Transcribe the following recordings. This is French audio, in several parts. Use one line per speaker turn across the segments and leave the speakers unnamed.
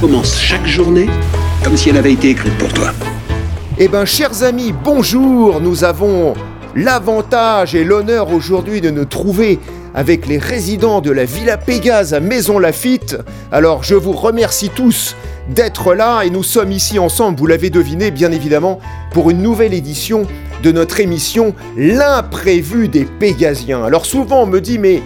commence chaque journée comme si elle avait été écrite pour toi.
Eh bien, chers amis, bonjour. Nous avons l'avantage et l'honneur aujourd'hui de nous trouver avec les résidents de la Villa Pégase à Maison Lafitte. Alors, je vous remercie tous d'être là et nous sommes ici ensemble, vous l'avez deviné bien évidemment, pour une nouvelle édition de notre émission L'imprévu des Pégasiens. Alors souvent on me dit mais,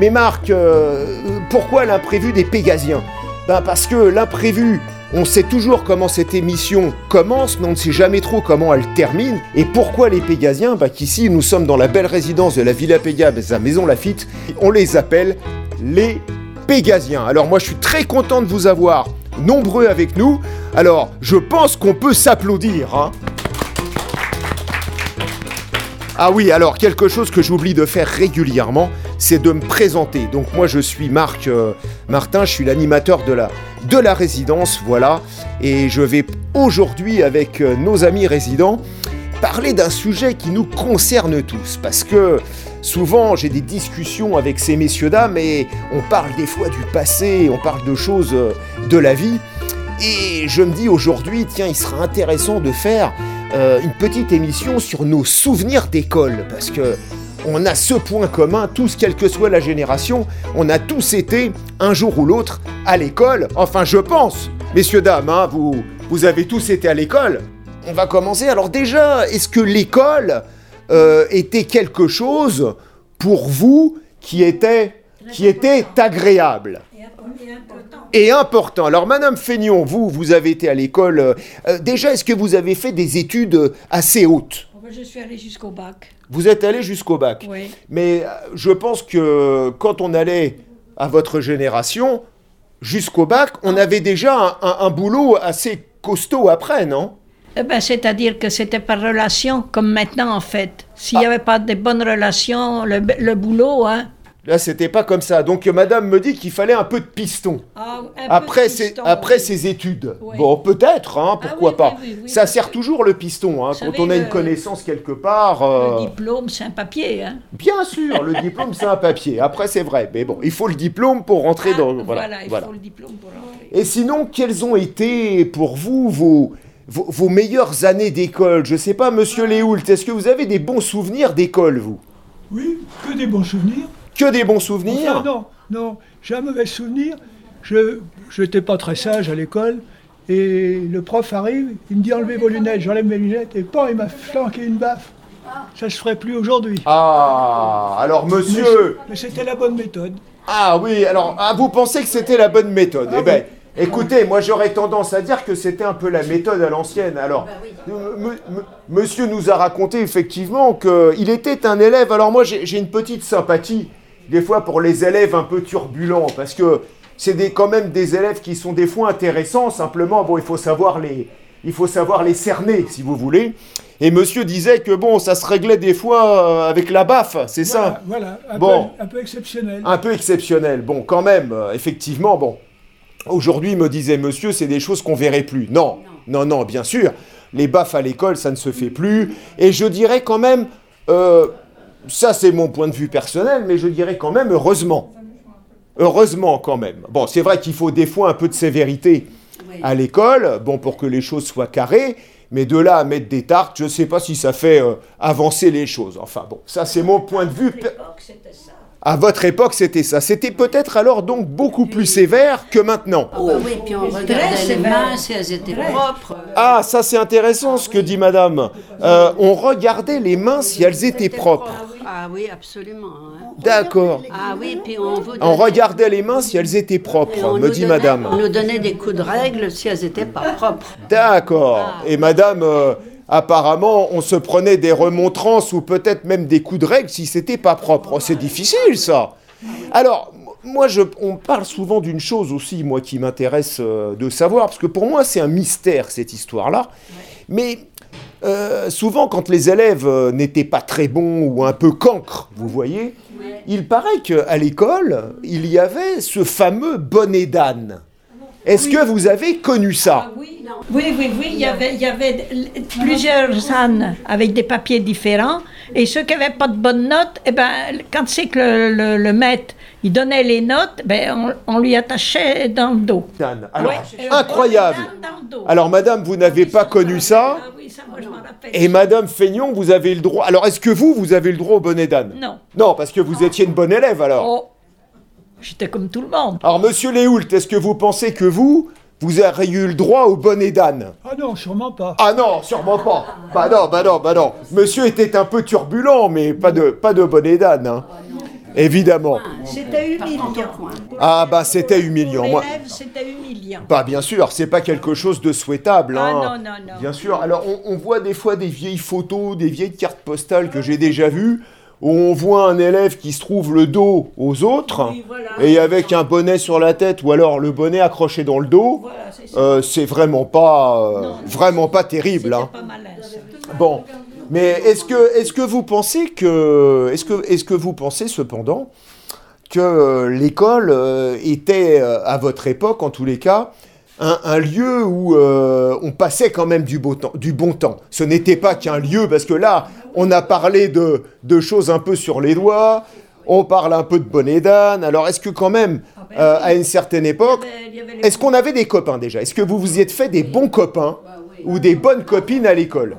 mais Marc, euh, pourquoi l'imprévu des Pégasiens? Ben Parce que l'imprévu, on sait toujours comment cette émission commence, mais on ne sait jamais trop comment elle termine. Et pourquoi les Pégasiens ben Qu'ici nous sommes dans la belle résidence de la Villa Pégase à Maison Lafitte, on les appelle les Pégasiens. Alors moi je suis très content de vous avoir nombreux avec nous. Alors, je pense qu'on peut s'applaudir. Hein. ah oui, alors quelque chose que j'oublie de faire régulièrement, c'est de me présenter. Donc moi je suis Marc euh, Martin, je suis l'animateur de la, de la résidence, voilà. Et je vais aujourd'hui avec euh, nos amis résidents parler d'un sujet qui nous concerne tous. Parce que Souvent, j'ai des discussions avec ces messieurs-dames et on parle des fois du passé, on parle de choses euh, de la vie. Et je me dis aujourd'hui, tiens, il sera intéressant de faire une petite émission sur nos souvenirs d'école. Parce que on a ce point commun, tous, quelle que soit la génération, on a tous été, un jour ou l'autre, à l'école. Enfin, je pense. Messieurs, dames, hein, vous, vous avez tous été à l'école. On va commencer. Alors déjà, est-ce que l'école euh, était quelque chose pour vous qui était, qui était agréable et important. Alors, Madame Feignon, vous, vous avez été à l'école. Euh, déjà, est-ce que vous avez fait des études assez hautes?
Je suis allée jusqu'au bac.
Vous êtes allé jusqu'au bac.
Oui.
Mais je pense que quand on allait à votre génération, jusqu'au bac, on avait déjà un boulot assez costaud après, non?
Eh ben, C'est-à-dire que c'était par relation, comme maintenant en fait. S'il n'y ah. avait pas de bonnes relations, le, le boulot, hein,
Là, c'était pas comme ça. Donc, madame me dit qu'il fallait un peu de piston.
Ah,
après, ses, après ses études. Bon, peut-être, hein, ah pourquoi pas. ça sert toujours le piston, hein, quand on a une connaissance quelque part.
Euh, le diplôme, c'est un papier. Hein.
Bien sûr, le diplôme, c'est un papier. Après, c'est vrai. Mais bon, il faut le diplôme pour rentrer dans.
Voilà, il faut le diplôme pour rentrer.
Et sinon, quelles ont été pour vous vos, vos, meilleures années d'école? Je sais pas, monsieur ah. Léoult, est-ce que vous avez des bons souvenirs d'école, vous?
Oui, que des bons souvenirs.
Que des bons souvenirs
Non, non, j'ai un mauvais souvenir. Je n'étais pas très sage à l'école. Et le prof arrive, il me dit enlevez vos lunettes, j'enlève mes lunettes, et pas, il m'a flanqué une baffe. Ça se ferait plus aujourd'hui.
Ah, alors monsieur.
Mais, c'était la bonne méthode.
Ah oui, alors ah, vous pensez que c'était la bonne méthode ah Eh bien, Écoutez, moi j'aurais tendance à dire que c'était un peu la méthode à l'ancienne. Alors, bah monsieur nous a raconté effectivement qu'il était un élève. Alors moi j'ai une petite sympathie des fois pour les élèves un peu turbulents, parce que c'est quand même des élèves qui sont des fois intéressants, simplement, bon, il faut savoir les, il faut savoir les cerner, si vous voulez. Et monsieur disait que bon, ça se réglait des fois euh, avec la baffe, c'est ça?
Voilà, un,
bon,
peu, un peu exceptionnel.
Un peu exceptionnel, bon, quand même, euh, effectivement, bon. Aujourd'hui, me disait monsieur, c'est des choses qu'on verrait plus. Non, non, non, bien sûr. Les baffes à l'école, ça ne se fait plus. Et je dirais quand même, euh, ça c'est mon point de vue personnel, mais je dirais quand même heureusement. Heureusement quand même. Bon, c'est vrai qu'il faut des fois un peu de sévérité à l'école, bon, pour que les choses soient carrées, mais de là à mettre des tartes, je ne sais pas si ça fait euh, avancer les choses. Enfin bon, ça c'est mon point de vue. À votre époque, c'était ça. C'était peut-être alors donc beaucoup plus sévère que maintenant.
Ah bah oui, puis on regardait les mains si elles étaient propres.
Ah, ça c'est intéressant ce que dit madame. Euh, on regardait les mains si elles étaient propres.
Ah oui, absolument. Hein.
D'accord.
Ah oui, puis on vous
On regardait les mains si elles étaient propres, me dit madame.
On nous donnait des coups de règle si elles n'étaient pas propres.
D'accord. Ah. Et madame... Euh, apparemment, on se prenait des remontrances ou peut-être même des coups de règle si c'était pas propre. Oh, c'est difficile, ça. Alors, moi, je, on parle souvent d'une chose aussi, moi, qui m'intéresse euh, de savoir, parce que pour moi, c'est un mystère, cette histoire-là. Mais euh, souvent, quand les élèves euh, n'étaient pas très bons ou un peu cancres, vous voyez, il paraît qu'à l'école, il y avait ce fameux bonnet d'âne. Est-ce que vous avez connu ça
ah oui, oui, oui, oui, il y avait, il y avait plusieurs ânes avec des papiers différents. Et ceux qui n'avaient pas de bonnes notes, eh ben, quand c'est que le, le- le maître, il donnait les notes, ben, on, on lui attachait dans le dos.
Dan. Alors,
Ouais,
incroyable.
dos.
Alors, madame, vous n'avez pas connu ça
Ah oui, ça, moi, je m'en rappelle.
Et madame Feignon, vous avez le droit. Alors, est-ce que vous, vous avez le droit au bonnet d'âne
Non.
Non, parce que vous étiez une bonne élève alors.
Oh, j'étais comme tout le monde.
Alors, monsieur Léoult, est-ce que vous pensez que vous, vous auriez eu le droit au bonnet d'âne
Ah non, sûrement pas.
Ah non, sûrement pas. Bah non, bah non, bah non. Monsieur était un peu turbulent, mais pas de, pas de bonnet d'âne, hein. Évidemment.
C'était humiliant.
Ah bah c'était humiliant. Moi,
c'était humiliant.
bah bien sûr, c'est pas quelque chose de souhaitable.
Ah
hein.
non, non, non.
Bien sûr. Alors on, on voit des fois des vieilles photos, des vieilles cartes postales que j'ai déjà vues, où on voit un élève qui se trouve le dos aux autres,
Oui, voilà.
et avec un bonnet sur la tête, ou alors le bonnet accroché dans le dos.
Voilà, c'est ça.
Euh, c'est vraiment pas, euh, vraiment pas terrible. Hein.
pas malin. ça.
Bon, mais est-ce que, est-ce que vous pensez que, est-ce que, est-ce que vous pensez cependant que euh, l'école euh, était euh, à votre époque, en tous les cas, un, un lieu où euh, on passait quand même du, beau temps, du bon temps? Ce n'était pas qu'un lieu, parce que là, on a parlé de, de choses un peu sur les doigts, on parle un peu de bonnet d'âne. Alors, est-ce que quand même, euh, à une certaine époque, est-ce qu'on avait des copains déjà? Est-ce que vous vous y êtes fait des bons copains ou des bonnes copines à l'école?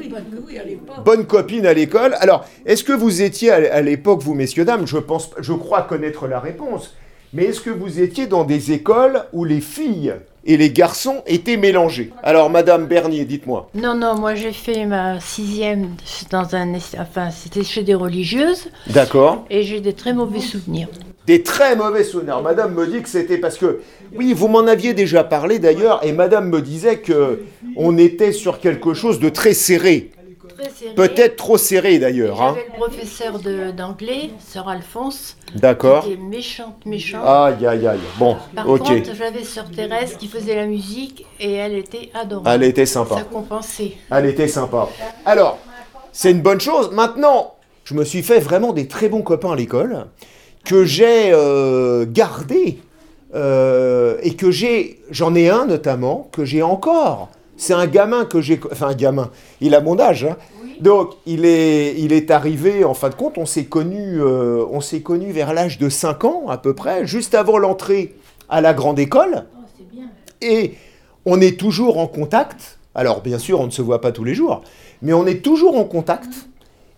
Oui, oui, à l'époque.
Bonnes copines à l'école. Alors, est-ce que vous étiez à l'époque, vous messieurs dames, je pense, je crois connaître la réponse, mais est-ce que vous étiez dans des écoles où les filles et les garçons étaient mélangés? Alors, Madame Bernier, dites-moi.
Non, non, moi j'ai fait ma sixième dans un... Enfin, c'était chez des religieuses
D'accord.
et j'ai des très mauvais souvenirs.
Des très mauvais souvenirs. Madame me dit que c'était parce que, oui, vous m'en aviez déjà parlé d'ailleurs, et Madame me disait que on était sur quelque chose de très serré, peut-être trop serré d'ailleurs. hein.
J'avais le professeur d'anglais, Sœur Alphonse,
D'accord.
qui était méchante, méchante.
Aïe, aïe, aïe. Bon,
Par
ok.
contre, j'avais Sœur Thérèse qui faisait la musique et elle était adorable.
Elle était sympa.
Ça compensait.
Elle était sympa. Alors, c'est une bonne chose. Maintenant, je me suis fait vraiment des très bons copains à l'école que j'ai euh, gardés euh, et que j'ai, j'en ai un notamment que j'ai encore. C'est un gamin que j'ai, enfin un gamin. Il a mon âge. hein. Donc, il est, il est arrivé, en fin de compte, on s'est connus euh, on s'est connus vers l'âge de 5 ans à peu près, juste avant l'entrée à la grande école. Et on est toujours en contact. Alors, bien sûr, on ne se voit pas tous les jours, mais on est toujours en contact.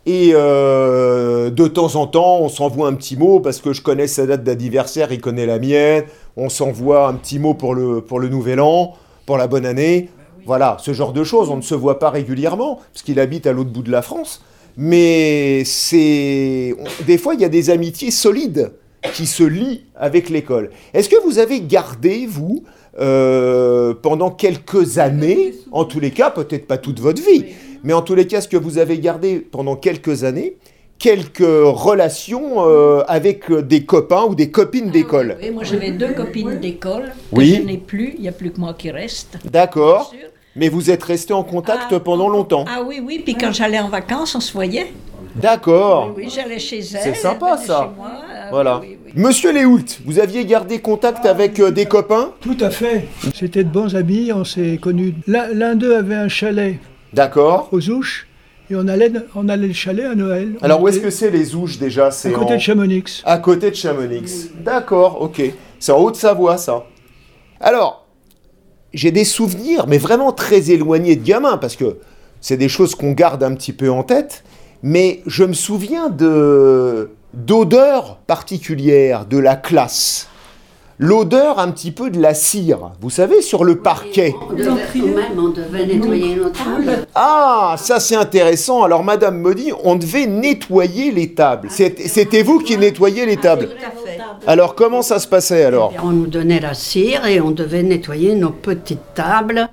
Et euh, de temps en temps, on s'envoie un petit mot parce que je connais sa date d'anniversaire, il connaît la mienne. On s'envoie un petit mot pour le, pour le nouvel an, pour la bonne année. Voilà, ce genre de choses. On ne se voit pas régulièrement parce qu'il habite à l'autre bout de la France. Mais c'est. Des fois, il y a des amitiés solides qui se lient avec l'école. Est-ce que vous avez gardé, vous, euh, pendant quelques années, en tous les cas, peut-être pas toute votre vie, mais en tous les cas, ce que vous avez gardé pendant quelques années, quelques relations euh, avec des copains ou des copines d'école
Oui, moi j'avais deux copines d'école.
Oui.
Je n'ai plus, il n'y a plus que moi qui reste.
D'accord. Mais vous êtes resté en contact
Ah,
pendant longtemps.
Ah oui, oui, puis quand j'allais en vacances, on se voyait.
D'accord.
Oui, j'allais chez elle.
C'est sympa, ça.
chez moi, ah,
Voilà.
oui, oui, oui.
Monsieur Léoult, vous aviez gardé contact avec euh, des copains?
Tout à fait. C'était de bons amis, on s'est connus. L'un d'eux avait un chalet
D'accord.
aux Ouches et on allait, on allait le chalet à Noël.
Alors où est-ce que c'est les Ouches déjà?
À
C'est
côté
en-
de Chamonix.
À côté de Chamonix. D'accord, ok. C'est en Haute-Savoie, ça. Alors, j'ai des souvenirs, mais vraiment très éloignés de gamin, parce que c'est des choses qu'on garde un petit peu en tête. Mais je me souviens de d'odeurs particulières de la classe. L'odeur un petit peu de la cire, vous savez, sur le parquet.
On devait, ou même, on devait nettoyer nos tables.
Ah, ça c'est intéressant. Alors, Madame me dit, on devait nettoyer les tables. C'est- C'était vous qui nettoyiez les tables. Alors, comment ça se passait alors
On nous donnait la cire et on devait nettoyer nos petites tables.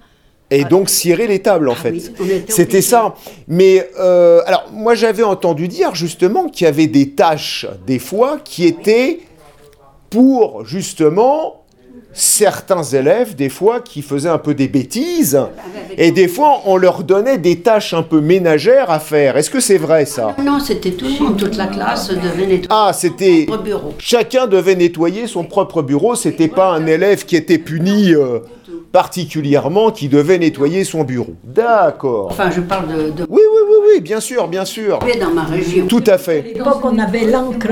Et donc cirer les tables en fait.
Ah oui, était
C'était ça. Mais euh, alors moi j'avais entendu dire justement qu'il y avait des tâches des fois qui étaient pour justement certains élèves des fois qui faisaient un peu des bêtises et des fois on leur donnait des tâches un peu ménagères à faire. Est-ce que c'est vrai ça?
Non, c'était tout le monde, toute la classe devait nettoyer
Ah c'était
notre bureau.
chacun devait nettoyer son propre bureau. C'était pas un élève qui était puni euh, particulièrement qui devait nettoyer son bureau. D'accord.
Enfin, je parle de, de
Oui, oui, oui, oui, bien sûr, bien sûr.
Mais dans ma région.
Tout à fait.
À l'époque, on avait l'encre.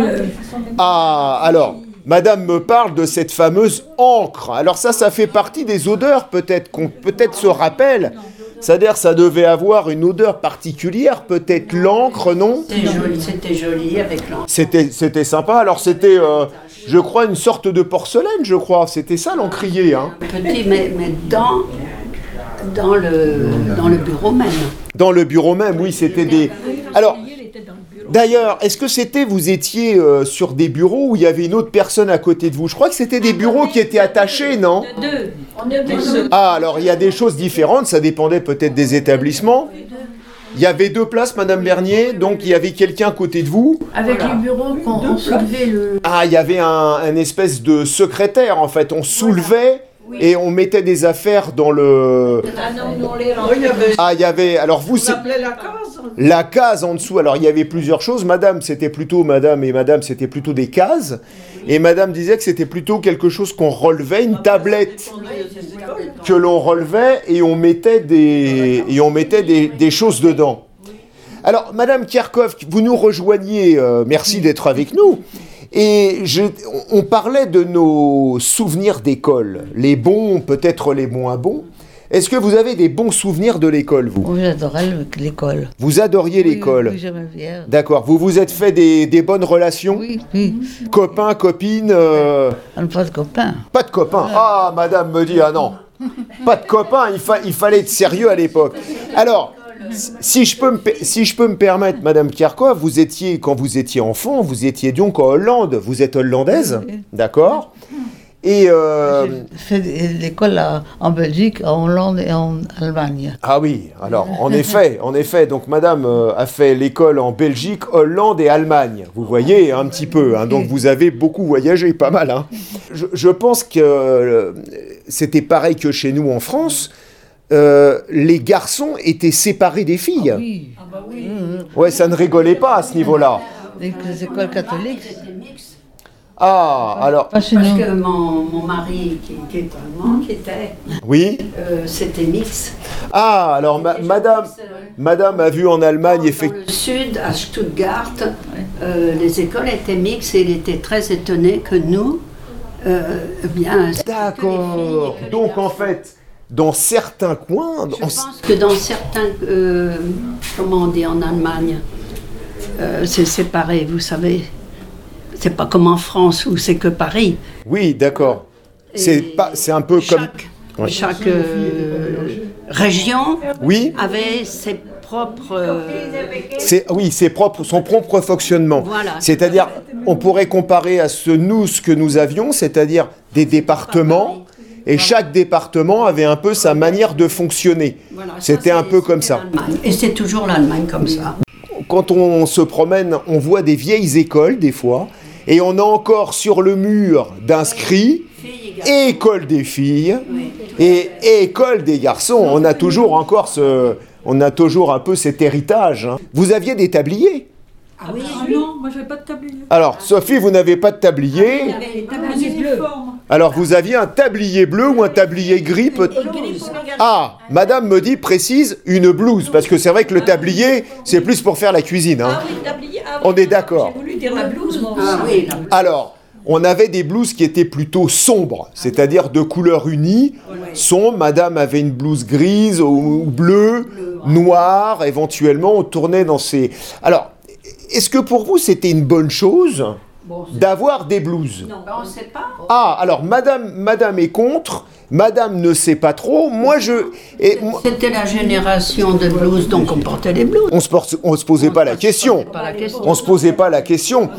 Ah, alors, madame me parle de cette fameuse encre. Alors ça, ça fait partie des odeurs peut-être qu'on peut-être se rappelle. C'est-à-dire, ça devait avoir une odeur particulière, peut-être l'encre, non?
C'était joli, c'était joli avec l'encre.
C'était, c'était sympa. Alors c'était, euh, je crois, une sorte de porcelaine, je crois. C'était ça l'encrier. Hein.
Petit, mais, mais dans, dans, le, dans le bureau même.
Dans le bureau même, oui, c'était des. Alors, d'ailleurs, est-ce que c'était, vous étiez euh, sur des bureaux où il y avait une autre personne à côté de vous? Je crois que c'était des bureaux qui étaient attachés, non?
Deux. On était deux.
Ah, alors il y a des choses différentes, ça dépendait peut-être des établissements. Il y avait deux places, Madame Bernier, donc il y avait quelqu'un à côté de vous.
Avec les bureaux qu'on on soulevait le.
Ah, il y avait un, un espèce de secrétaire, en fait. On soulevait et on mettait des affaires dans le...
Ah non, on les
Oui, il y avait.
Ah, il y avait... Alors vous,
On appelait la case.
La case en dessous, alors il y avait plusieurs choses. Madame, c'était plutôt, madame et madame, c'était plutôt des cases. Et madame disait que c'était plutôt quelque chose qu'on relevait, une tablette que l'on relevait et on mettait des, et on mettait des, des choses dedans. Alors, madame Kierkov, vous nous rejoignez, euh, merci d'être avec nous. Et on parlait de nos souvenirs d'école, les bons, peut-être les moins bons. Est-ce que vous avez des bons souvenirs de l'école, vous?
Oui, j'adorais le- l'école.
Vous adoriez
Oui,
l'école
Oui, j'aimais bien.
D'accord. Vous vous êtes fait des, des bonnes relations?
Oui, oui.
Copains, copines euh,
pas de copains.
Pas de copains. Ah, madame me dit, ah non. Pas de copains, il, fa- il fallait être sérieux à l'époque. Alors, si je, peux me, si je peux me permettre, madame Kierkov, vous étiez, quand vous étiez enfant, vous étiez donc en Hollande. Vous êtes hollandaise, d'accord Et... euh,
J'ai fait l'école en Belgique, en Hollande et en Allemagne.
Ah oui, alors en effet, en effet, donc madame euh, a fait l'école en Belgique, Hollande et Allemagne. Vous voyez un petit peu, hein, donc vous avez beaucoup voyagé, pas mal. Hein. Je, je pense que euh, c'était pareil que chez nous en France. euh, les garçons étaient séparés des filles.
Oui,
Ouais, ça ne rigolait pas à ce niveau-là.
les écoles catholiques.
Ah, alors,
Pas chez
Parce
nous.
que mon, mon mari, qui, qui est allemand, qui était,
oui.
euh, c'était mix.
Ah, alors ma- madame, madame a vu en Allemagne
Dans
effectivement.
le sud, à Stuttgart, euh, les écoles étaient mixtes et il était très étonné que nous, euh, eh bien,
D'accord. Donc en fait, dans certains coins,
Je
en-
pense que dans certains, euh, comment on dit en Allemagne, euh, c'est séparé, vous savez. C'est pas comme en France où c'est que Paris.
oui, d'accord. C'est pas, c'est un peu comme.
chaque,
Ouais.
chaque euh, région
Oui,
avait ses propres. euh,
c'est oui, c'est propre, son propre fonctionnement.
Voilà.
C'est-à-dire, on pourrait comparer à ce nous ce que nous avions, c'est-à-dire des départements, et chaque département avait un peu sa manière de fonctionner.
voilà,
C'était un peu comme ça.
Et c'est toujours l'Allemagne comme ça.
Quand on se promène, on voit des vieilles écoles des fois, et on a encore sur le mur d'inscrits école des filles et école des garçons. On a toujours encore ce, on a toujours un peu cet héritage. hein. Vous aviez des tabliers?
Ah oui,
non, moi j'avais pas de tablier.
Alors, Sophie, vous n'avez pas de tablier.
les
tabliers bleus.
Alors, vous aviez un tablier bleu ou un tablier gris peut Ah, madame me dit, précise, une blouse. Parce que c'est vrai que le tablier, c'est plus pour faire la cuisine. hein.
Ah oui, tablier. ah oui,
On est d'accord.
J'ai voulu dire la blouse, moi
Ah
aussi.
oui, là.
Alors, on avait des blouses qui étaient plutôt sombres, c'est-à-dire de couleur unie. Sombre, madame avait une blouse grise ou bleue, noire, éventuellement, on tournait dans ces... Alors, est-ce que pour vous c'était une bonne chose d'avoir des blouses
Ben, on ne sait pas.
Ah, alors madame, madame est contre, madame ne sait pas trop, moi je...
C'était la génération de blouses, donc on portait les blouses.
on se, on se posait pas la question.
Pas la question.
On se posait pas la question.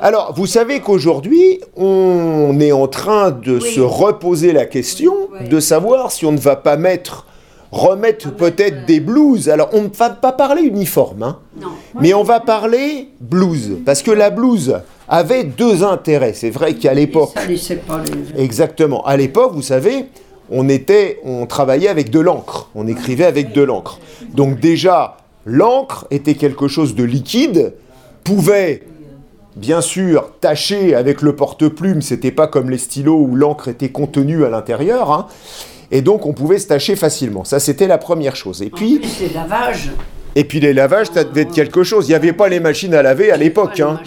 Alors, vous savez qu'aujourd'hui, on est en train de se reposer la question de savoir si on ne va pas mettre, remettre peut-être des blouses. Alors, on ne va pas parler uniforme, hein,
Non.
mais on va parler blouse. Parce que la blouse avait deux intérêts. C'est vrai qu'à l'époque,
Ça laissait pas les...
Exactement. À l'époque, vous savez, on était, on travaillait avec de l'encre. On écrivait avec de l'encre. Donc déjà, l'encre était quelque chose de liquide, pouvait bien sûr tacher avec le porte-plume. C'était pas comme les stylos où l'encre était contenue à l'intérieur. hein. Et donc, on pouvait se tacher facilement. Ça, c'était la première chose. Et puis,
Puis les lavages,
Et puis les lavages, ça devait être quelque chose. Il n'y avait pas les machines à laver à l'époque. Hein.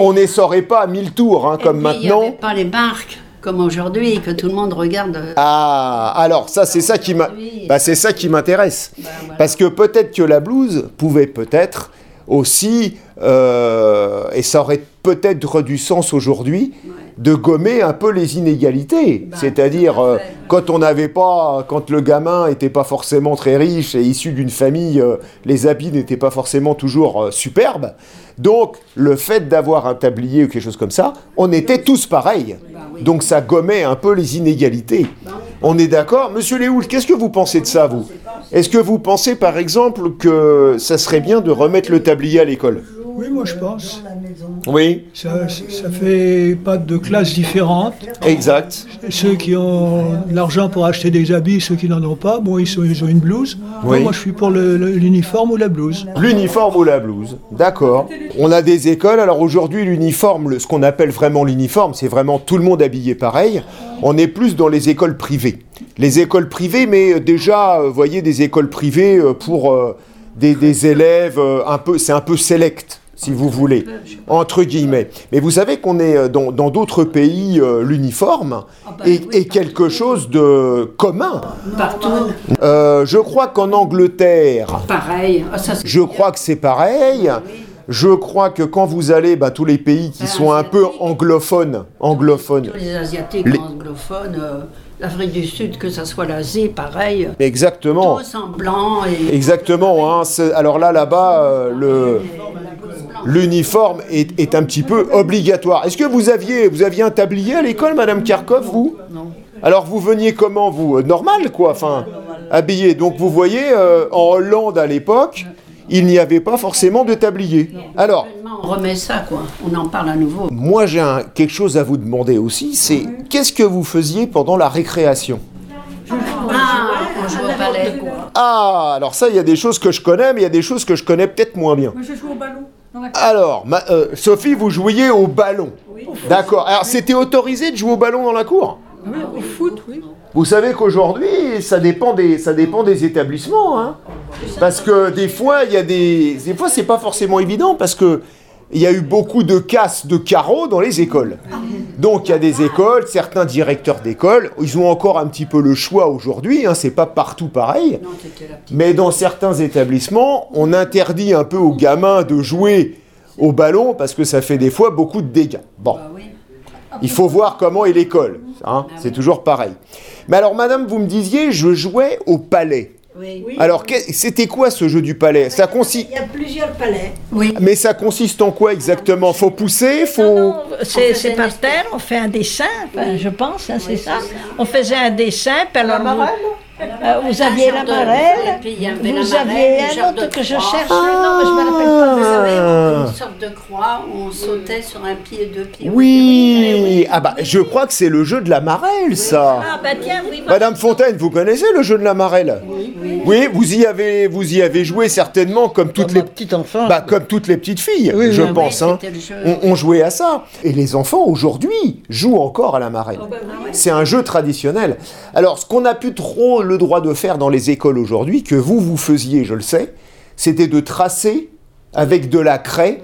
On ne saurait pas à mille tours, hein, comme
puis, Il n'y avait
maintenant.
pas les marques comme aujourd'hui que tout le monde regarde.
Ah, alors ça, c'est ça qui bah, c'est ça qui m'intéresse,
Bah, voilà.
parce que peut-être que la blouse pouvait peut-être aussi, euh, et ça aurait peut-être du sens aujourd'hui, de gommer un peu les inégalités.
Bah,
C'est-à-dire euh, quand on n'avait pas, quand le gamin n'était pas forcément très riche et issu d'une famille, euh, les habits n'étaient pas forcément toujours euh, superbes. Donc le fait d'avoir un tablier ou quelque chose comme ça, on était tous pareils. Donc ça gommait un peu les inégalités. On est d'accord Monsieur Léoul, qu'est-ce que vous pensez de ça, vous? Est-ce que vous pensez, par exemple, que ça serait bien de remettre le tablier à l'école?
Oui, moi je pense.
Oui,
Ça, ça fait pas de classes différentes.
exact.
Ceux qui ont de l'argent pour acheter des habits, ceux qui n'en ont pas, bon, ils, sont- ils ont une blouse.
Oui.
Moi, je suis pour l'uniforme ou la blouse.
L'uniforme ou la blouse, d'accord. On a des écoles, alors aujourd'hui l'uniforme, ce qu'on appelle vraiment l'uniforme, c'est vraiment tout le monde habillé pareil. On est plus dans les écoles privées. Les écoles privées, mais euh, déjà, euh, voyez, des écoles privées euh, pour des, des élèves un peu, c'est un peu select, si vous voulez, entre guillemets. Mais vous savez qu'on est euh, dans d'autres pays, euh, l'uniforme
bah
est, quelque chose de commun.
Partout,
Euh, je crois qu'en Angleterre,
pareil. Ah, ça,
je crois que c'est pareil. Je crois que quand vous allez, bah, tous les pays qui
Ah,
sont un peu anglophones, anglophones,
Tous les Asiatiques
Les-
anglophones, euh, l'Afrique du Sud, que ce soit l'Asie, pareil.
exactement,
Tous en blanc et
exactement. hein, alors là, là-bas, euh, le l'uniforme est, est un petit peu obligatoire. Est-ce que vous aviez, vous aviez un tablier à l'école, Madame Karkov, vous? Non. Alors vous veniez comment, vous? Euh, Normal, quoi, enfin, habillé. Donc vous voyez, euh, en Hollande à l'époque, il n'y avait pas forcément de tablier. Alors,
on remet ça, quoi. On en parle à nouveau.
Moi, j'ai un- quelque chose à vous demander aussi, c'est qu'est-ce que vous faisiez pendant la récréation?
Ah, on joue au ballet.
Ah, alors ça, il y a des choses que je connais, mais il y a des choses que je connais peut-être moins bien.
Moi, je joue au ballon.
Alors, ma- euh, Sophie, vous jouiez au ballon. D'accord. Alors, c'était autorisé de jouer au ballon dans la cour?
Oui, au foot, oui.
Vous savez qu'aujourd'hui, ça dépend des, ça dépend des établissements, hein. Parce que des fois, il y a des, des fois, c'est pas forcément évident parce que il y a eu beaucoup de casses de carreaux dans les écoles. Donc, il y a des écoles, certains directeurs d'école, ils ont encore un petit peu le choix aujourd'hui. Hein, c'est pas partout pareil. Mais dans certains établissements, on interdit un peu aux gamins de jouer au ballon parce que ça fait des fois beaucoup de dégâts. Bon.
Ah oui.
Il faut voir comment est l'école. hein, c'est toujours pareil. Mais alors, madame, vous me disiez, je jouais au palais.
Oui.
Alors, c'était quoi ce jeu du palais? Ça consiste...
Il y a plusieurs palais.
Oui.
Mais ça consiste en quoi exactement? Faut pousser Faut...
C'est par
espèce-
terre, on fait un dessin, je pense, hein, c'est ça. On faisait un dessin, puis alors vous, euh, vous aviez la marelle,
et
vous aviez
une
un autre que je cherche, nom, mais je me rappelle pas.
Vous savez,
Ah.
une sorte de croix où on sautait sur un pied, deux pieds.
Oui Ah bah, je crois que c'est le jeu de la marelle, ça
Ah bah tiens, oui, bah,
Madame Fontaine, vous connaissez le jeu de la marelle? Oui, vous y avez, vous y avez joué certainement comme toutes
Comme
les
ma petite enfant.
Bah, comme toutes les petites filles,
Oui,
je
oui, oui,
pense. hein. On, on jouait à ça. Et les enfants, aujourd'hui, jouent encore à la marelle. C'est un jeu traditionnel. Alors, ce qu'on n'a plus trop le droit de faire dans les écoles aujourd'hui, que vous, vous faisiez, je le sais, c'était de tracer avec de la craie.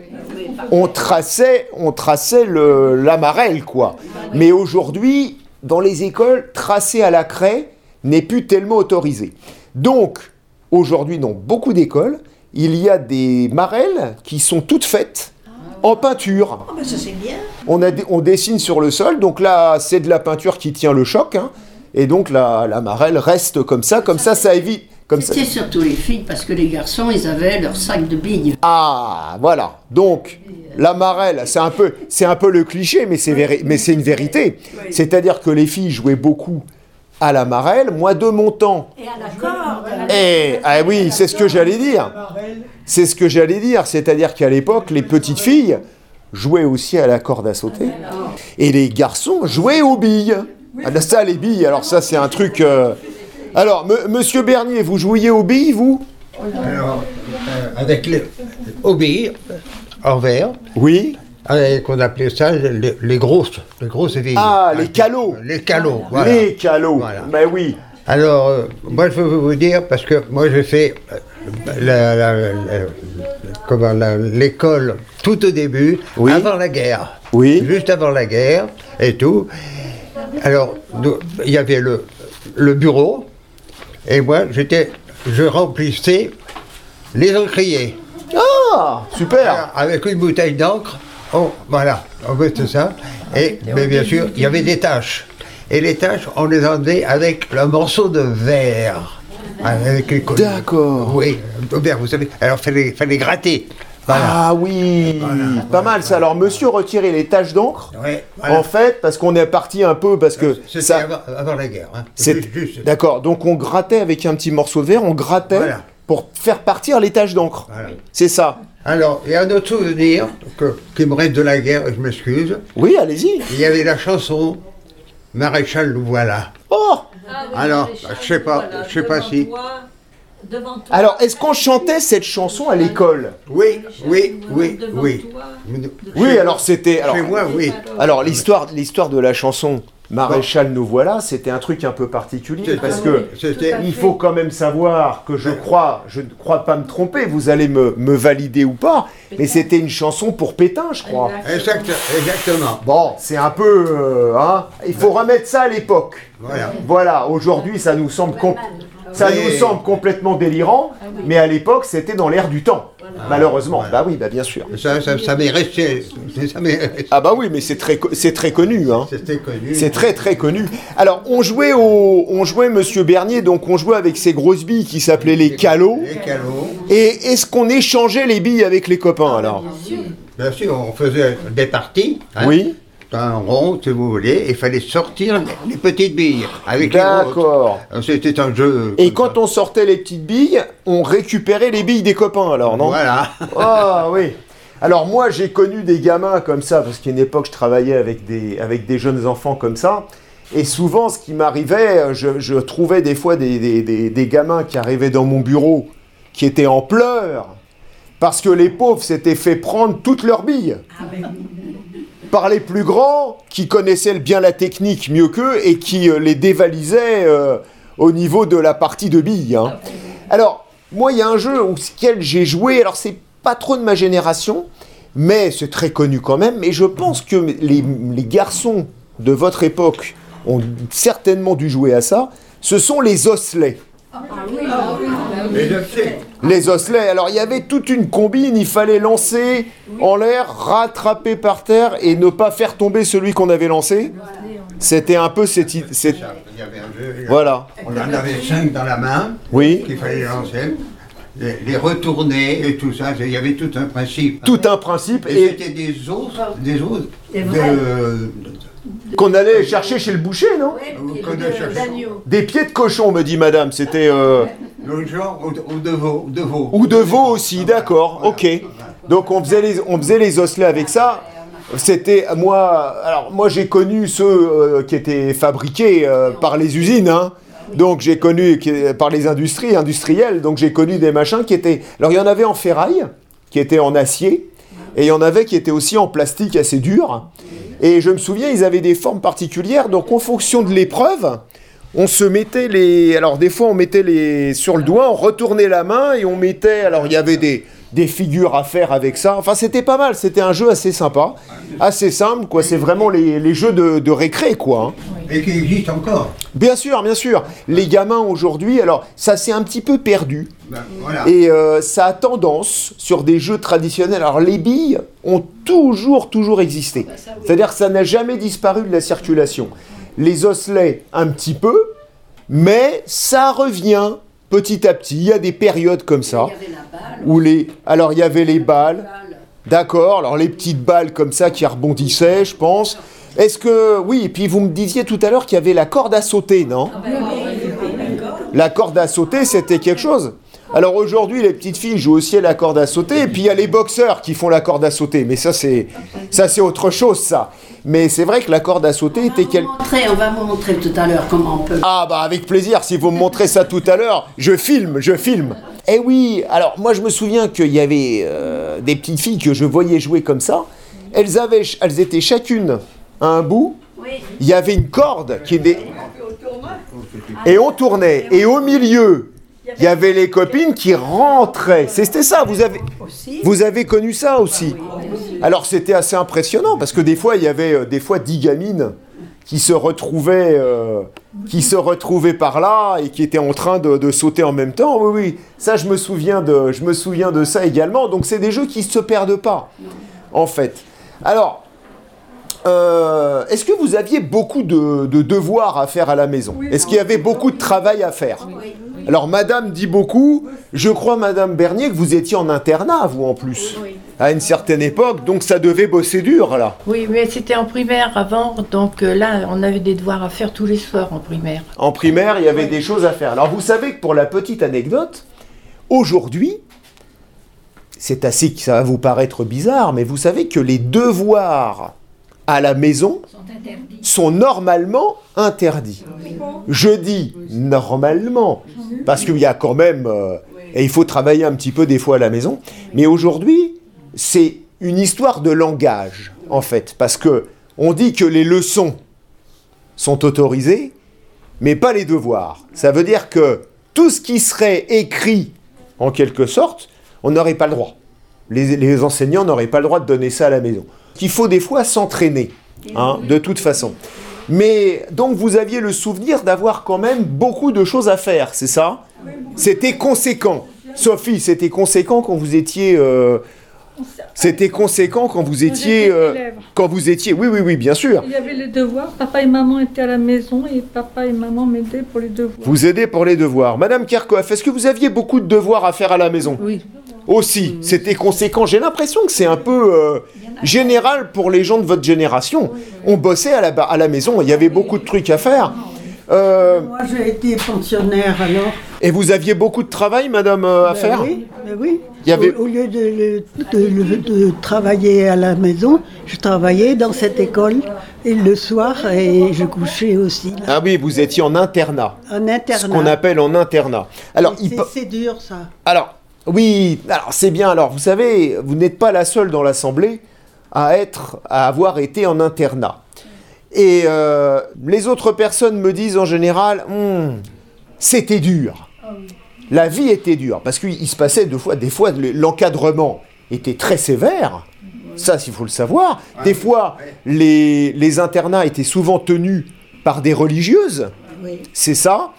On traçait, on traçait le, la marelle, quoi. Mais aujourd'hui, dans les écoles, tracer à la craie n'est plus tellement autorisé. Donc, aujourd'hui, dans beaucoup d'écoles, il y a des marelles qui sont toutes faites en peinture.
bah, ça c'est bien.
On, a, on dessine sur le sol, donc là, c'est de la peinture qui tient le choc. hein. Et donc, la, la marelle reste comme ça, comme ça, ça évite. Comme ça.
C'était surtout les filles, parce que les garçons, ils avaient leur sac de billes.
Ah, voilà. Donc, la marelle, c'est un peu, c'est un peu le cliché, mais c'est véri- mais c'est une vérité. C'est-à-dire que les filles jouaient beaucoup à la marelle. Moi, de mon temps,
Et à la corde
eh, ah oui, c'est ce que j'allais dire. C'est ce que j'allais dire. C'est-à-dire qu'à l'époque, les petites filles jouaient aussi à la corde à sauter. Et les garçons jouaient aux billes. Ah, là, ça, les billes, alors ça, c'est un truc... euh, Alors, me- monsieur Bernier, vous jouiez aux billes, vous?
Alors, euh, avec les obéir en verre,
Oui.
euh, qu'on appelait ça les, les grosses, les grosses billes.
Ah, les calots.
Les calots, voilà.
Les calots.
Voilà.
Ben oui.
Alors, euh, moi je veux vous dire, parce que moi je fais, euh, la- la- la- comment, la- l'école tout au début,
Oui.
avant la guerre.
Oui.
Juste avant la guerre et tout. Alors, il y avait le, le bureau, et moi, j'étais, je remplissais les encriers.
Ah, super.
Avec une bouteille d'encre, oh, voilà, on mettait ça. Et mais bien sûr, il y avait des taches. Et les taches, on les enlevait avec le morceau de verre. Avec les.
D'accord.
Oui, verre, vous savez. Alors, il fallait, fallait gratter. Voilà.
Ah oui, pas mal ça. Alors monsieur retirait les taches d'encre.
Ouais, voilà.
En fait, parce qu'on est parti un peu, parce que
C'était
ça,
avant, avant la guerre. Hein.
c'est
Juste-
d'accord. Donc on grattait avec un petit morceau de verre, on grattait
Voilà.
pour faire partir les taches d'encre.
Voilà.
C'est ça.
Alors, il y a un autre souvenir que- qui me reste de la guerre, je m'excuse.
Oui, allez-y.
Il y avait la chanson Maréchal nous voilà.
Oh.
Alors, je sais pas, je sais pas si.
Alors, est-ce qu'on chantait cette chanson à l'école
Oui, oui, oui, oui.
Oui, alors c'était. Alors,
Chez moi, oui.
alors l'histoire, l'histoire de la chanson Maréchal nous voilà, c'était un truc un peu particulier parce que il faut quand même savoir que je crois, je ne crois pas me tromper, vous allez me, me valider ou pas, mais c'était une chanson pour Pétain, je crois.
Exact, exactement.
Bon, c'est un peu, euh, hein, il faut remettre ça à l'époque.
Voilà.
Voilà, aujourd'hui ça nous semble com- ça
Mais-
nous semble complètement délirant, mais à l'époque c'était dans l'air du temps. Malheureusement,
Voilà.
bah oui, bah bien sûr.
Ça, ça, ça m'est resté. Ça.
Ah bah oui, mais c'est très, c'est très connu, hein.
C'était connu.
C'est très très connu. Alors on jouait au, on jouait Monsieur Bernier, donc on jouait avec ces grosses billes qui s'appelaient les calots.
Les calots.
Et est-ce qu'on échangeait les billes avec les copains alors?
Bien sûr, on faisait des parties. hein,
Oui.
Un rond, si vous voulez, et il fallait sortir les petites billes avec.
D'accord.
C'était un jeu.
Et quand on sortait les petites billes, on récupérait les billes des copains alors, non?
Voilà.
Ah oui. Alors moi j'ai connu des gamins comme ça, parce qu'à une époque je travaillais avec des, avec des jeunes enfants comme ça. Et souvent ce qui m'arrivait, je, je trouvais des fois des, des- des- des gamins qui arrivaient dans mon bureau, qui étaient en pleurs, parce que les pauvres s'étaient fait prendre toutes leurs billes. Par les plus grands, qui connaissaient bien la technique mieux qu'eux et qui euh, les dévalisaient euh, au niveau de la partie de billes. hein. Alors, moi, il y a un jeu auquel j'ai joué, alors c'est pas trop de ma génération, mais c'est très connu quand même, et je pense que les, les garçons de votre époque ont certainement dû jouer à ça, ce sont les osselets.
Mais je sais.
Les osselets, alors il y avait toute une combine, il fallait lancer en l'air, rattraper par terre et ne pas faire tomber celui qu'on avait lancé. C'était un peu cette... i- cette-
Il y avait un jeu.
Voilà.
On en avait cinq dans la main
Oui.
qu'il fallait lancer, les, les retourner et tout ça. Il y avait tout un principe.
Tout un principe
Et
et
c'était des os, des os
qu'on allait chercher chez le boucher, non? Des pieds de cochon, me dit madame. C'était... euh,
le genre ou, ou de veau, de veau.
Ou de veau aussi, d'accord, ok. Donc on faisait les, on faisait les osselets avec ça. C'était moi, alors moi j'ai connu ceux euh, qui étaient fabriqués euh, par les usines, hein. Donc j'ai connu qui- par les industries industrielles, donc j'ai connu des machins qui étaient. Alors il y en avait en ferraille, qui étaient en acier, et il y en avait qui étaient aussi en plastique assez dur. Et je me souviens, ils avaient des formes particulières, donc en fonction de l'épreuve, on se mettait les. Alors, des fois, on mettait les. Sur le doigt, on retournait la main et on mettait. Alors, il y avait des, des figures à faire avec ça. Enfin, c'était pas mal. C'était un jeu assez sympa. Assez simple, quoi. C'est vraiment les, les jeux de, de récré, quoi. hein.
Et qui existe encore.
Bien sûr, bien sûr. Les gamins aujourd'hui, alors, ça s'est un petit peu perdu.
Ben, voilà.
Et euh, ça a tendance, sur des jeux traditionnels, alors les billes ont toujours, toujours existé. C'est-à-dire que ça n'a jamais disparu de la circulation. Les osselets, un petit peu, mais ça revient petit à petit. Il y a des périodes comme ça.
Il y avait la balle.
Où les... Alors il y avait les balles,
balle.
d'accord, alors les petites balles comme ça qui rebondissaient, je pense. Est-ce que... Oui, et puis vous me disiez tout à l'heure qu'il y avait la corde à sauter, non? La corde à sauter, c'était quelque chose. Alors aujourd'hui, les petites filles jouent aussi à la corde à sauter, et puis il y a les boxeurs qui font la corde à sauter. Mais ça, c'est ça, c'est autre chose, ça. Mais c'est vrai que la corde à sauter était quelque...
Montrer, on va vous montrer tout à l'heure comment on peut.
Ah bah avec plaisir, si vous me montrez ça tout à l'heure, je filme, je filme. Eh oui, alors moi je me souviens qu'il y avait euh, des petites filles que je voyais jouer comme ça. Elles, avaient, elles étaient chacune à un bout.
Oui.
Il y avait une corde qui était... Et on tournait. Et au milieu, Il y avait les copines qui rentraient. C'était ça, vous avez, vous avez connu ça aussi. Alors c'était assez impressionnant parce que des fois, il y avait euh, des fois dix gamines qui se retrouvaient, euh, qui se retrouvaient par là et qui étaient en train de, de sauter en même temps. Oui, oui, ça je me souviens de, je me souviens de ça également. Donc c'est des jeux qui se perdent pas, en fait. Alors, euh, est-ce que vous aviez beaucoup de, de devoirs à faire à la maison? Est-ce qu'il y avait beaucoup de travail à faire? Alors, Madame dit beaucoup. Je crois, Madame Bernier, que vous étiez en internat, vous en plus, à une certaine époque. Donc, ça devait bosser dur, là.
Oui, mais c'était en primaire avant, donc euh, là, on avait des devoirs à faire tous les soirs en primaire.
En primaire, il y avait des choses à faire. Alors, vous savez que pour la petite anecdote, aujourd'hui, c'est assez que ça va vous paraître bizarre, mais vous savez que les devoirs à la maison sont normalement interdits. Je dis normalement, parce qu'il y a quand même, euh, et il faut travailler un petit peu des fois à la maison, mais aujourd'hui, c'est une histoire de langage, en fait, parce que on dit que les leçons sont autorisées, mais pas les devoirs. Ça veut dire que tout ce qui serait écrit, en quelque sorte, on n'aurait pas le droit. Les, les enseignants n'auraient pas le droit de donner ça à la maison. Qu'il faut des fois s'entraîner, hein, de toute façon. Mais donc vous aviez le souvenir d'avoir quand même beaucoup de choses à faire, c'est ça? C'était conséquent. Sophie, c'était conséquent quand vous étiez... euh, c'était conséquent quand vous étiez... euh, quand vous étiez... Oui, oui, oui, bien sûr.
Il y avait les devoirs, papa et maman étaient à la maison et papa et maman m'aidaient pour les devoirs.
Vous aidez pour les devoirs. Madame Kerkhoff, est-ce que vous aviez beaucoup de devoirs à faire à la maison?
Oui.
Aussi, c'était conséquent. J'ai l'impression que c'est un peu euh, général pour les gens de votre génération. On bossait à la, à la maison, il y avait beaucoup de trucs à faire. Euh,
Moi, j'ai été pensionnaire alors.
et vous aviez beaucoup de travail, madame, euh, à
Ben
faire
Oui, ben oui.
Il y avait-
Au, au lieu de, de- de- de travailler à la maison, je travaillais dans cette école et le soir et je couchais aussi là,
Ah oui, vous étiez en internat.
en
Ce
internat.
qu'on appelle en internat. Alors, il
C'est dur ça.
Alors, oui, alors c'est bien. Alors, vous savez, vous n'êtes pas la seule dans l'Assemblée à être, à avoir été en internat. Et euh, les autres personnes me disent en général, Hum, c'était dur. La vie était dure parce qu'il se passait deux fois, des fois le- l'encadrement était très sévère. Ça, il faut le savoir. Des fois, les, les internats étaient souvent tenus par des religieuses.
Oui.
C'est ça.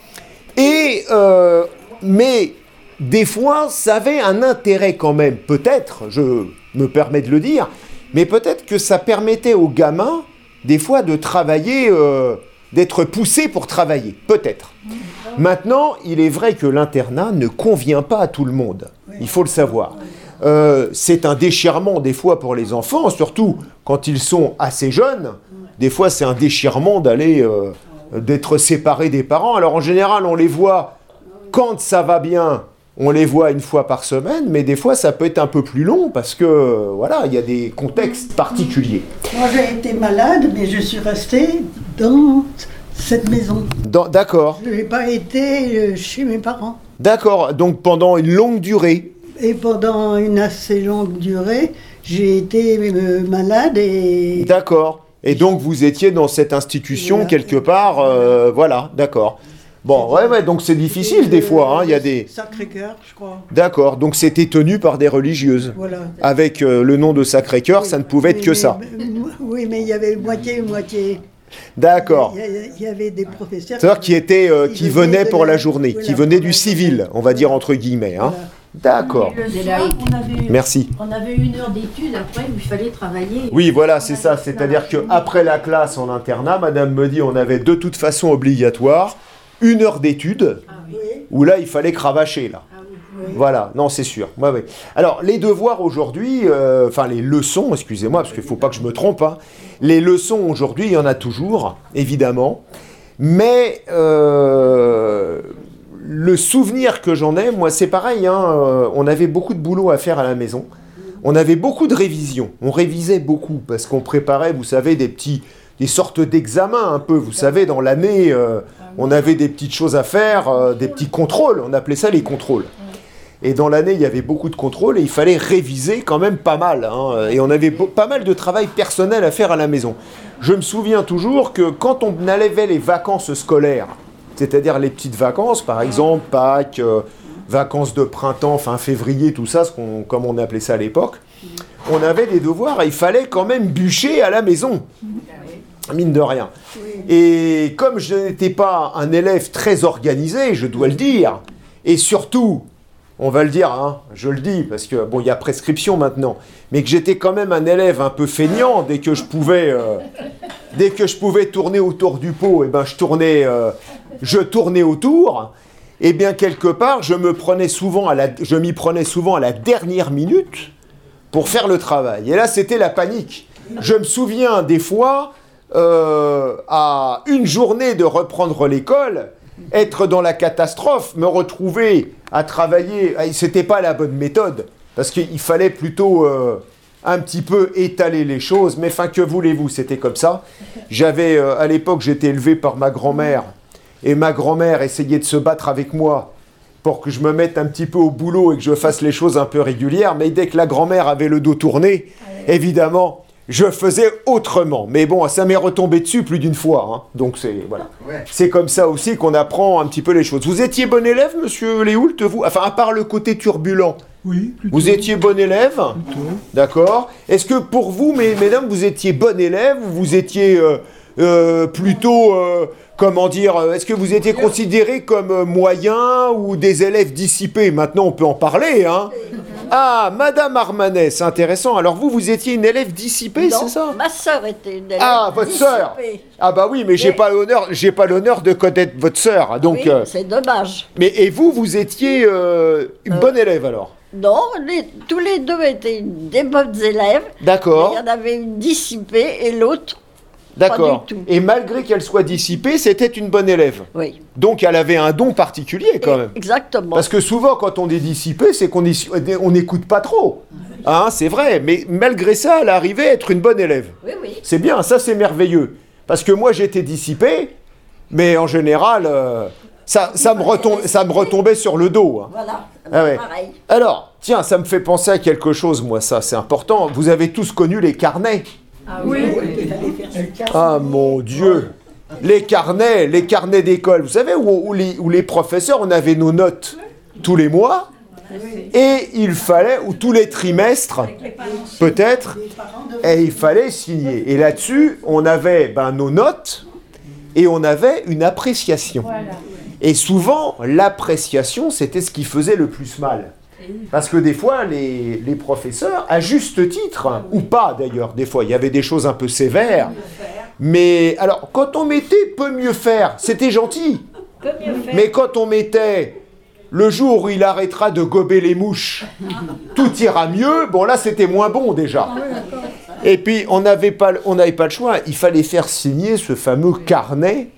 Et euh, mais des fois, ça avait un intérêt quand même, peut-être, je me permets de le dire, mais peut-être que ça permettait aux gamins, des fois, de travailler, euh, d'être poussés pour travailler, peut-être. Maintenant, il est vrai que l'internat ne convient pas à tout le monde, il faut le savoir. Euh, c'est un déchirement des fois pour les enfants, surtout quand ils sont assez jeunes. Des fois, c'est un déchirement d'aller, euh, d'être séparés des parents. Alors en général, on les voit quand ça va bien, on les voit une fois par semaine, mais des fois, ça peut être un peu plus long parce que voilà, il y a des contextes particuliers.
Moi, j'ai été malade, mais je suis restée dans cette maison.
D'accord,
Je n'ai pas été euh, chez mes parents.
d'accord. Donc pendant une longue durée.
Et pendant une assez longue durée, j'ai été euh, malade et
D'accord. Et donc vous étiez dans cette institution
Voilà.
quelque part, euh, voilà, d'accord. Bon, ouais, ouais, donc c'est difficile des fois, hein, il y a des...
Sacré-Cœur, je crois.
D'accord, donc c'était tenu par des religieuses.
Voilà.
Avec euh, le nom de Sacré-Cœur, ça ne pouvait être que
mais-
ça.
mais- Oui, mais il y avait moitié-moitié.
D'accord.
Il y a- il y avait des professeurs.
C'est-à-dire qui étaient, euh,
qui
qui venaient pour la
la-
journée, qui venaient du civil, on va dire entre guillemets. Hein.
Voilà.
D'accord. Merci.
on avait une heure d'études après où il fallait travailler.
Oui, voilà, c'est ça. C'est-à-dire que après la classe en internat, Madame me dit, on avait de toute façon obligatoire une heure d'études,
Oui.
où là, il fallait cravacher là. Voilà, non, c'est sûr. Ouais, ouais. Alors, les devoirs aujourd'hui, euh, enfin les leçons, excusez-moi, parce qu'il ne faut pas que je me trompe, hein. les leçons aujourd'hui, il y en a toujours, évidemment, mais euh, le souvenir que j'en ai, moi, c'est pareil, hein, euh, on avait beaucoup de boulot à faire à la maison, on avait beaucoup de révisions, on révisait beaucoup, parce qu'on préparait, vous savez, des petits des sortes d'examens un peu, vous savez, dans l'année, euh, on avait des petites choses à faire, euh, des petits contrôles, on appelait ça les contrôles. Et dans l'année, il y avait beaucoup de contrôles et il fallait réviser quand même pas mal. hein. et on avait pas mal de travail personnel à faire à la maison. Je me souviens toujours que quand on avait les vacances scolaires, c'est-à-dire les petites vacances, par exemple Pâques, euh, vacances de printemps, fin février, tout ça, ce qu'on- comme on appelait ça à l'époque, on avait des devoirs et il fallait quand même bûcher à la maison, mine de rien. Et comme je n'étais pas un élève très organisé, je dois le dire, et surtout, on va le dire, hein, je le dis, parce que bon, il y a prescription maintenant, mais que j'étais quand même un élève un peu feignant dès que je pouvais, euh, dès que je pouvais tourner autour du pot, et ben je tournais, euh, je tournais autour. Et bien quelque part, je me prenais souvent à la, je m'y prenais souvent à la dernière minute pour faire le travail. Et là, c'était la panique. Je me souviens des fois, euh, à une journée de reprendre l'école, être dans la catastrophe, me retrouver à travailler, ah, c'était pas la bonne méthode, parce qu'il fallait plutôt euh, un petit peu étaler les choses, mais enfin, que voulez-vous, c'était comme ça. J'avais, euh, à l'époque, j'étais élevé par ma grand-mère, et ma grand-mère essayait de se battre avec moi pour que je me mette un petit peu au boulot et que je fasse les choses un peu régulières, mais dès que la grand-mère avait le dos tourné, évidemment, je faisais autrement. Mais bon, ça m'est retombé dessus plus d'une fois. hein. Donc c'est voilà. C'est comme ça aussi qu'on apprend un petit peu les choses. Vous étiez bon élève, monsieur Léoult, vous? Enfin, à part le côté turbulent.
Oui, plutôt.
Vous étiez bon élève? D'accord. Est-ce que pour vous, mes- mesdames, vous étiez bon élève ou vous étiez euh, euh, plutôt, euh, comment dire, euh, est-ce que vous étiez considéré comme moyen ou des élèves dissipés? Maintenant, on peut en parler, hein Ah, Madame Armanet, c'est intéressant. Alors vous, vous étiez une élève dissipée, c'est ça?
Ma sœur était une élève
Ah, votre sœur
dissipée.
Ah bah oui, mais j'ai pas l'honneur, j'ai pas l'honneur de connaître votre sœur, donc.
Oui,
euh,
c'est dommage.
mais et vous, vous étiez une bonne élève alors?
Non, les- tous les deux étaient des bonnes élèves.
D'accord.
Il y en avait une dissipée et l'autre.
D'accord. Et malgré qu'elle soit dissipée, c'était une bonne élève.
Oui.
Donc elle avait un don particulier quand même.
Exactement.
Parce que souvent, quand on est dissipé, c'est qu'on est- on n'écoute pas trop. Hein, c'est vrai. Mais malgré ça, elle arrivait à être une bonne élève.
Oui, oui.
C'est bien, ça c'est merveilleux. Parce que moi j'étais dissipé, mais en général, euh, ça, ça, me retombe- ça me retombait sur le dos. hein.
Voilà.
Ah ouais.
Pareil.
Alors, tiens, ça me fait penser à quelque chose, moi, ça, c'est important. Vous avez tous connu les carnets.
Oui.
Ah mon Dieu Les carnets, les carnets d'école. Vous savez, où, où les, où les professeurs, on avait nos notes tous les mois? Et il fallait, ou tous les trimestres, peut-être, et il fallait signer. Et là-dessus, on avait ben, nos notes et on avait une appréciation. Et souvent, l'appréciation, c'était ce qui faisait le plus mal. Parce que des fois, les, les professeurs, à juste titre, ou pas d'ailleurs, des fois, il y avait des choses un peu sévères. Mais alors, quand on mettait peut mieux faire, c'était gentil. Mais quand on mettait le jour où il arrêtera de gober les mouches, tout ira mieux, bon là c'était moins bon déjà. Et puis on n'avait pas, on n'avait pas le choix, il fallait faire signer ce fameux carnet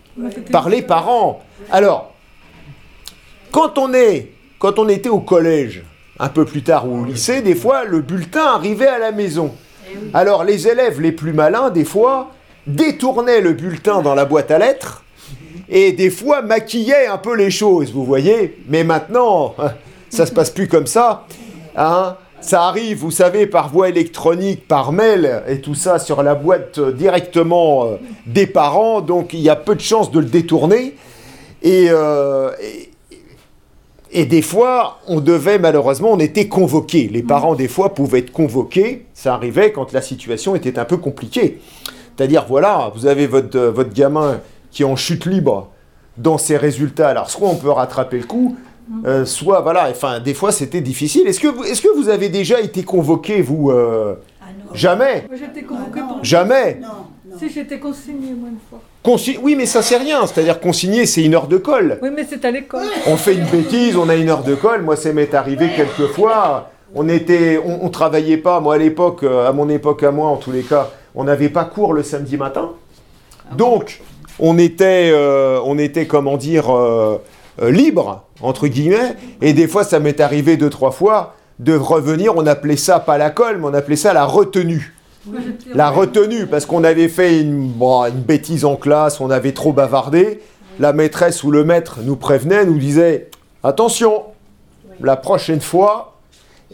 par les parents. Alors, quand on est, quand on était au collège, un peu plus tard ou au lycée, des fois le bulletin arrivait à la maison. Alors les élèves les plus malins, des fois, détournaient le bulletin dans la boîte à lettres et des fois maquillaient un peu les choses, vous voyez. Mais maintenant, ça se passe plus comme ça. Hein ça arrive, vous savez, par voie électronique, par mail et tout ça sur la boîte euh, directement euh, des parents, donc il y a peu de chances de le détourner. Et, euh, et, et des fois, on devait malheureusement, on était convoqué. Les parents, des fois, pouvaient être convoqués. Ça arrivait quand la situation était un peu compliquée. C'est-à-dire, voilà, vous avez votre, euh, votre gamin qui est en chute libre dans ses résultats. Alors, soit on peut rattraper le coup, euh, soit, voilà, enfin, des fois, c'était difficile. Est-ce que, vous- est-ce que vous avez déjà été convoqué, vous euh, Jamais?
Moi, j'étais convoquée pour.
Jamais
Si, j'étais consignée, moi, une fois.
Consi- Oui, mais ça, c'est rien. C'est-à-dire, consigner, c'est une heure de colle.
Oui, mais c'est à l'école.
On fait une bêtise, on a une heure de colle. Moi, ça m'est arrivé quelques fois. On était, on, on travaillait pas. Moi, à l'époque, euh, à mon époque, à moi, en tous les cas, on n'avait pas cours le samedi matin. Donc, on était, euh, on était, comment dire, euh, euh, libre entre guillemets. Et des fois, ça m'est arrivé deux, trois fois de revenir. On appelait ça pas la colle, mais on appelait ça la retenue. La retenue, parce qu'on avait fait une, bon, une bêtise en classe, on avait trop bavardé. La maîtresse ou le maître nous prévenait, nous disait Attention, la prochaine fois.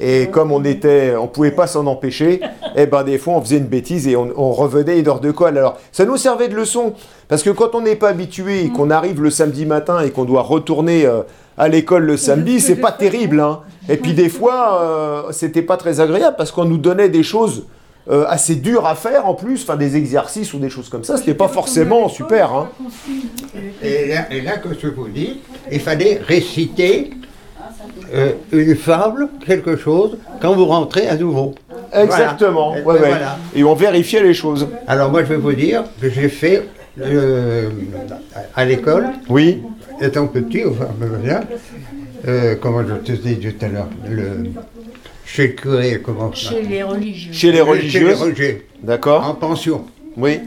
Et comme on était, on pouvait pas s'en empêcher, et ben des fois on faisait une bêtise et on, on revenait une heure de colle. Alors ça nous servait de leçon parce que quand on n'est pas habitué et qu'on arrive le samedi matin et qu'on doit retourner euh, à l'école le samedi, c'est pas terrible. Hein. Et puis des fois, euh, c'était pas très agréable parce qu'on nous donnait des choses euh, assez dures à faire en plus, enfin des exercices ou des choses comme ça. C'était pas forcément super. Hein.
Et là, et là, que je vous dis, il fallait réciter euh, une fable, quelque chose, quand vous rentrez à nouveau.
Exactement.
Voilà.
ouais,
Et
ouais.
voilà.
Et on vérifiait les choses.
Alors moi, je vais vous dire que j'ai fait euh, à l'école,
Oui.
étant petit, enfin, euh, comment je te dis tout à l'heure, le, chez le curé, comment ça
Chez les religieux.
Chez les
Chez les
religieuses.
religieux,
D'accord.
en pension.
Oui.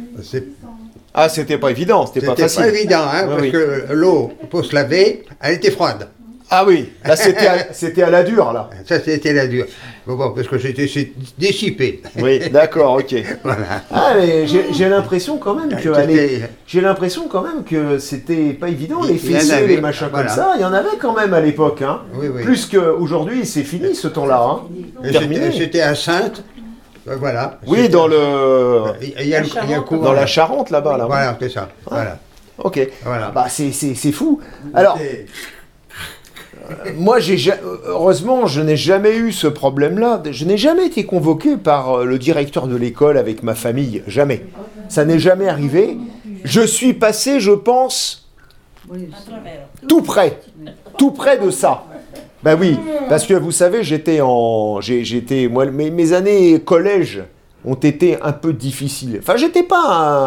Ah, c'était pas évident, c'était pas
C'était
facile.
pas évident, hein,
Ouais,
parce
oui.
que l'eau pour se laver, elle était froide.
Ah oui, là c'était à, c'était à la dure là.
Ça, c'était la dure. Bon, bon, parce que j'étais si- dissipé.
Oui, d'accord, ok.
Voilà.
Ah mais j'ai j'ai l'impression quand même que allez, j'ai l'impression quand même que c'était pas évident les
Il
fessiers, les machins
voilà.
comme ça. Il y en avait quand même à l'époque, hein.
Oui, oui.
Plus qu'aujourd'hui, c'est fini ce temps-là. Hein.
C'était c'était à Sainte. euh, Voilà.
Oui, dans le
Il y a, le- il y a
dans la Charente là-bas là.
Voilà, c'est ça. Voilà.
Ok.
Voilà.
Bah c'est c'est c'est fou. Alors moi j'ai ja- heureusement je n'ai jamais eu ce problème-là. Je n'ai jamais été convoqué par euh, le directeur de l'école avec ma famille, jamais. Ça n'est jamais arrivé. Je suis passé, je pense, tout près, tout près de ça. Ben oui, parce que vous savez, j'étais en, j'étais, moi, mes, mes années collège ont été un peu difficiles. Enfin, j'étais pas un,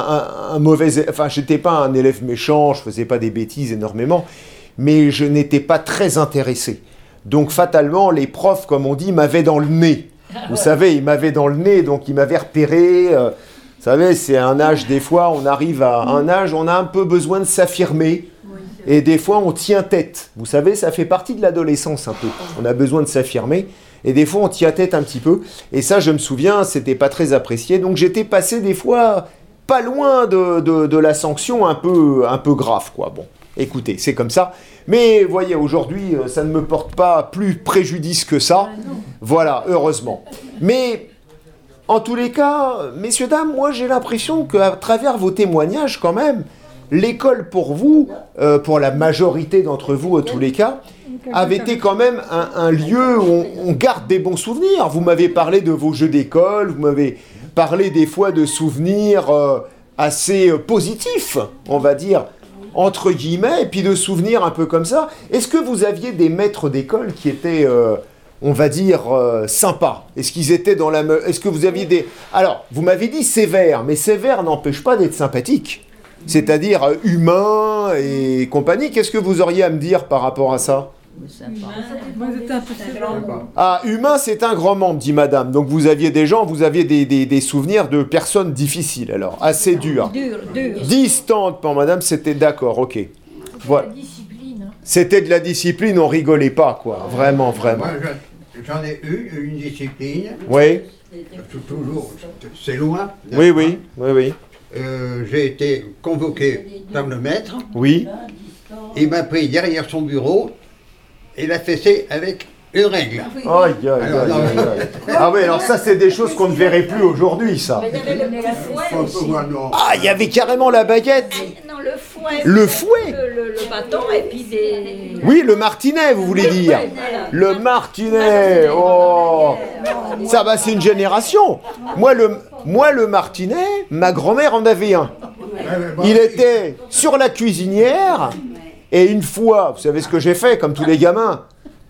un- un mauvais, enfin, j'étais pas un élève méchant, je faisais pas des bêtises énormément, mais je n'étais pas très intéressé. Donc, fatalement, les profs, comme on dit, m'avaient dans le nez. Vous savez, ils m'avaient dans le nez, donc ils m'avaient repéré. euh, vous savez, c'est un âge, des fois, on arrive à un âge, on a un peu besoin de s'affirmer. Et des fois, on tient tête. Vous savez, ça fait partie de l'adolescence un peu. On a besoin de s'affirmer. Et des fois, on tient tête un petit peu. Et ça, je me souviens, c'était pas très apprécié. Donc, j'étais passé des fois pas loin de, de- de la sanction un peu, un peu grave, quoi. Bon, écoutez, c'est comme ça. Mais voyez, aujourd'hui, euh, ça ne me porte pas plus préjudice que ça. Voilà, heureusement. Mais en tous les cas, messieurs, dames, moi j'ai l'impression qu'à travers vos témoignages, quand même, l'école pour vous, euh, pour la majorité d'entre vous, en tous les cas, avait été quand même un, un lieu où on, on garde des bons souvenirs. Vous m'avez parlé de vos jeux d'école, vous m'avez parlé des fois de souvenirs euh, assez euh, positifs, on va dire, entre guillemets, et puis de souvenirs un peu comme ça. Est-ce que vous aviez des maîtres d'école qui étaient, euh, on va dire, euh, sympas? Est-ce qu'ils étaient dans la... Est-ce que vous aviez des... Alors, vous m'avez dit sévères, mais sévères n'empêche pas d'être sympathique. C'est-à-dire euh, humain et compagnie. Qu'est-ce que vous auriez à me dire par rapport à ça?
Moi, j'étais un peu sévère.
Ah, humain, c'est un grand membre, dit madame. Donc vous aviez des gens, vous aviez des, des- des souvenirs de personnes difficiles, alors, assez dures.
Dur, dur.
Distantes pour madame, c'était d'accord, ok. Voilà.
Discipline. hein.
C'était de la discipline, on rigolait pas, quoi. Vraiment, vraiment.
J'en ai eu une discipline,
Oui,
tou- toujours, c'est loin.
oui, oui, oui, oui.
Euh, J'ai été convoqué par le maître.
Oui,
Il m'a pris derrière son bureau et l'a fessé avec une règle.
Aïe, aïe, aïe,
Alors, non,
aïe, aïe. Ah oui, alors ça, c'est des choses qu'on ne verrait plus aujourd'hui, ça.
Faut- faut voir, non.
Ah, il y avait carrément la baguette.
Non, le fouet.
Le fouet
Le, le- le bâton et puis des.
Oui, le martinet, vous voulez dire. Le martinet. Oh. Ça, bah, c'est une génération. Moi, le, moi, le martinet, ma grand-mère en avait un. Il était sur la cuisinière. Et une fois, vous savez ce que j'ai fait, comme tous les gamins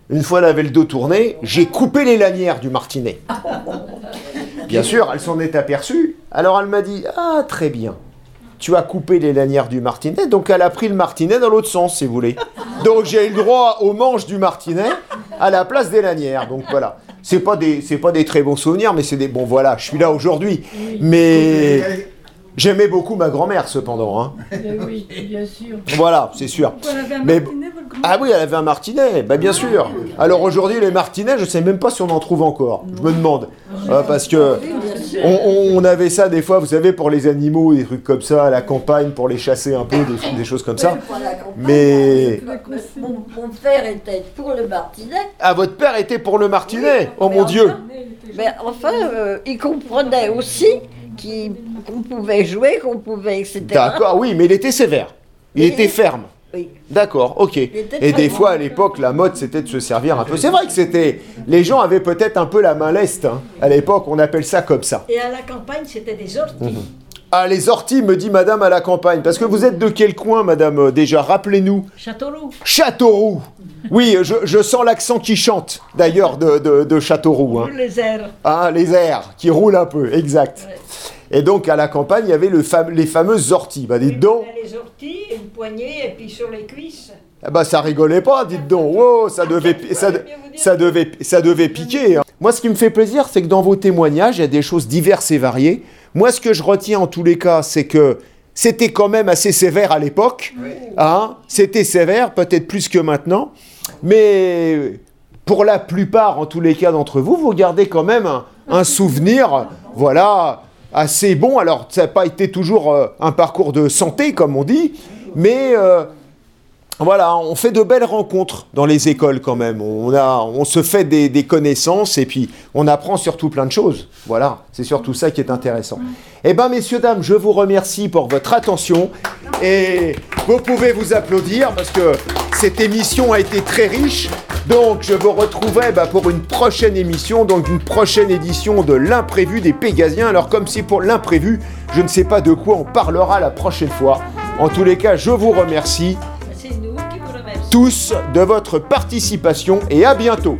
Une fois, elle avait le dos tourné, j'ai coupé les lanières du martinet. Bien sûr, elle s'en est aperçue. Alors elle m'a dit Ah, très bien. Tu as coupé les lanières du martinet, donc elle a pris le martinet dans l'autre sens, si vous voulez. Donc j'ai eu le droit aux manches du martinet à la place des lanières. Donc voilà. C'est pas des, c'est pas des très bons souvenirs, mais c'est des bon voilà. Je suis là aujourd'hui, mais j'aimais beaucoup ma grand-mère cependant. hein.
oui, bien sûr.
Voilà, c'est sûr.
Pourquoi elle avait un
Mais-
martinet,
Ah oui, elle avait un martinet, bah bien sûr. Alors aujourd'hui, les martinets, je sais même pas si on en trouve encore. Je me demande. Euh, parce que on, on avait ça des fois, vous savez, pour les animaux, des trucs comme ça, à la campagne, pour les chasser un peu, des, des choses comme ça. Mais.
Mon, mon père était pour le martinet.
Ah, votre père était pour le martinet? Oh mon Dieu
Mais enfin, euh, il comprenait aussi qu'on pouvait jouer, qu'on pouvait, etc.
D'accord, oui, mais il était sévère. Il
Et-
était ferme.
Oui.
D'accord, ok. Et des fois, à l'époque, la mode, c'était de se servir un peu. C'est vrai que c'était... Les gens avaient peut-être un peu la main leste. hein. À l'époque, on appelle ça comme ça.
Et à la campagne, c'était des orties.
Ah, les orties, me dit madame à la campagne. Parce que vous êtes de quel coin, madame, euh, déjà? Rappelez-nous.
Châteauroux.
Châteauroux Oui, je, je sens l'accent qui chante, d'ailleurs, de, de, de Châteauroux. hein.
Les airs.
Ah, les airs qui roulent un peu, exact. Et donc, à la campagne, il y avait le fam- les fameuses orties. Bah, dites donc,
Les orties, une poignée, et puis sur les cuisses.
Ah bah ça rigolait pas, dites donc. Wow, ça devait, ça, de- ça devait, ça devait piquer. hein. Moi, ce qui me fait plaisir, c'est que dans vos témoignages, il y a des choses diverses et variées. Moi, ce que je retiens en tous les cas, c'est que c'était quand même assez sévère à l'époque. Hein c'était sévère, peut-être plus que maintenant. Mais pour la plupart, en tous les cas d'entre vous, vous gardez quand même un, un souvenir, voilà, assez bon. Alors, ça n'a pas été toujours euh, un parcours de santé, comme on dit, mais euh, voilà, on fait de belles rencontres dans les écoles quand même. On, a, on se fait des, connaissances et puis on apprend surtout plein de choses. Voilà, c'est surtout ça qui est intéressant. Eh bien, messieurs, dames, je vous remercie pour votre attention et vous pouvez vous applaudir parce que cette émission a été très riche. Donc, je vous retrouverai bah, pour une prochaine émission, donc une prochaine édition de l'imprévu des Pégasiens. Alors, comme c'est pour l'imprévu, je ne sais pas de quoi on parlera la prochaine fois. En tous les cas, je vous remercie tous de votre participation et à bientôt.